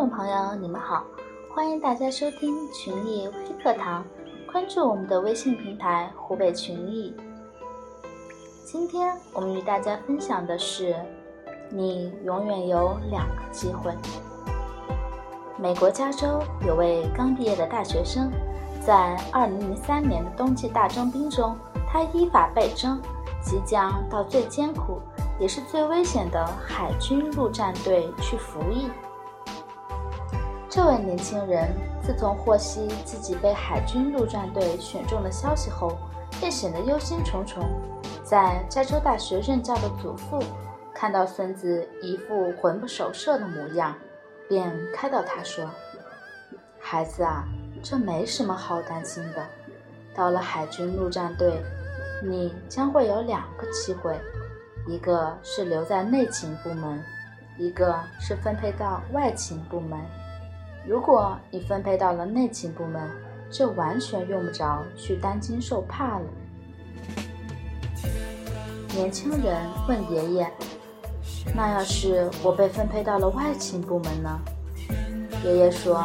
听众朋友，你们好，欢迎大家收听群艺微课堂，关注我们的微信平台湖北群艺。今天我们与大家分享的是，你永远有两个机会。美国加州有位刚毕业的大学生，在2003年的冬季大征兵中，他依法被征，即将到最艰苦也是最危险的海军陆战队去服役。这位年轻人自从获悉自己被海军陆战队选中的消息后，便显得忧心忡忡。在加州大学任教的祖父看到孙子一副魂不守舍的模样，便开导他说：“孩子啊，这没什么好担心的。到了海军陆战队，你将会有两个机会，一个是留在内勤部门，一个是分配到外勤部门。如果你分配到了内勤部门，就完全用不着去担惊受怕了。”年轻人问爷爷：“那要是我被分配到了外勤部门呢？”爷爷说：“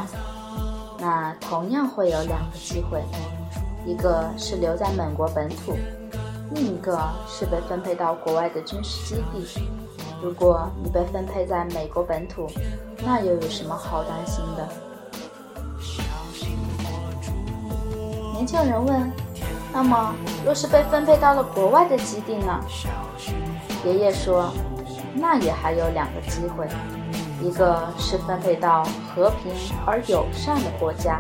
那同样会有两个机会，一个是留在美国本土，另一个是被分配到国外的军事基地。如果你被分配在美国本土，那又有什么好担心的？”年轻人问。那么，若是被分配到了国外的基地呢？爷爷说，那也还有两个机会，一个是分配到和平而友善的国家，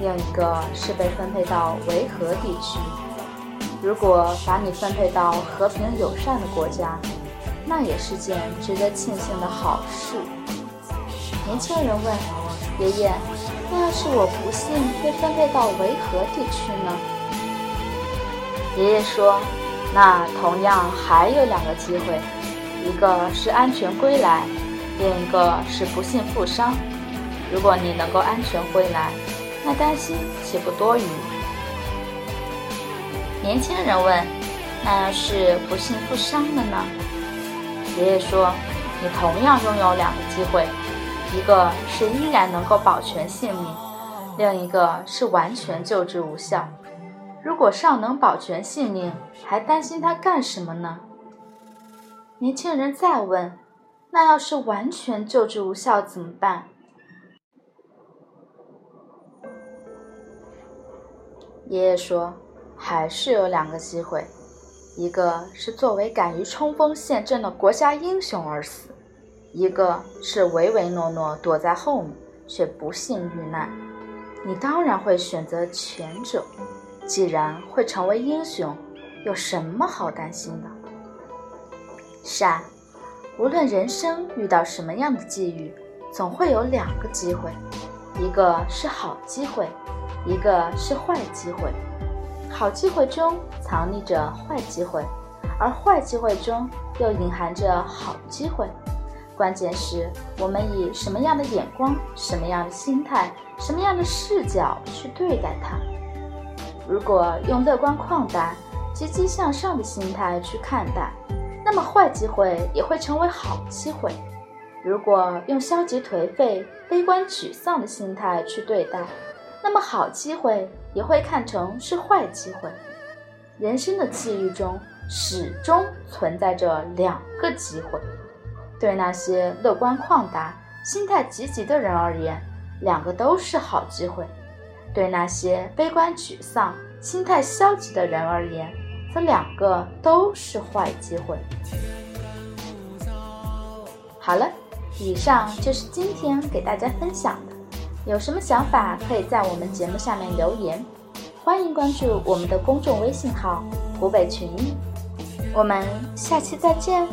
另一个是被分配到维和地区。如果把你分配到和平友善的国家，那也是件值得庆幸的好事。年轻人问爷爷：“那要是我不幸被分配到维和地区呢？”爷爷说：“那同样还有两个机会，一个是安全归来，另一个是不幸负伤。如果你能够安全归来，那担心岂不多余？”年轻人问：“那要是不幸负伤了呢？”爷爷说：“你同样拥有两个机会，一个是依然能够保全性命，另一个是完全救治无效。”如果尚能保全性命，还担心他干什么呢？年轻人再问：“那要是完全救治无效怎么办？”爷爷说：“还是有两个机会，一个是作为敢于冲锋陷阵的国家英雄而死，一个是唯唯诺诺躲在后面却不幸遇难。你当然会选择前者。”既然会成为英雄，有什么好担心的？是啊，无论人生遇到什么样的际遇，总会有两个机会，一个是好机会，一个是坏机会。好机会中藏匿着坏机会，而坏机会中又隐含着好机会。关键是我们以什么样的眼光、什么样的心态、什么样的视角去对待它。如果用乐观旷达、积极向上的心态去看待，那么坏机会也会成为好机会；如果用消极颓废、悲观沮丧的心态去对待，那么好机会也会看成是坏机会。人生的际遇中始终存在着两个机会，对那些乐观旷达、心态积极的人而言，两个都是好机会。对那些悲观沮丧、心态消极的人而言，则两个都是坏机会。好了，以上就是今天给大家分享的。有什么想法，可以在我们节目下面留言。欢迎关注我们的公众微信号“湖北群艺”。我们下期再见。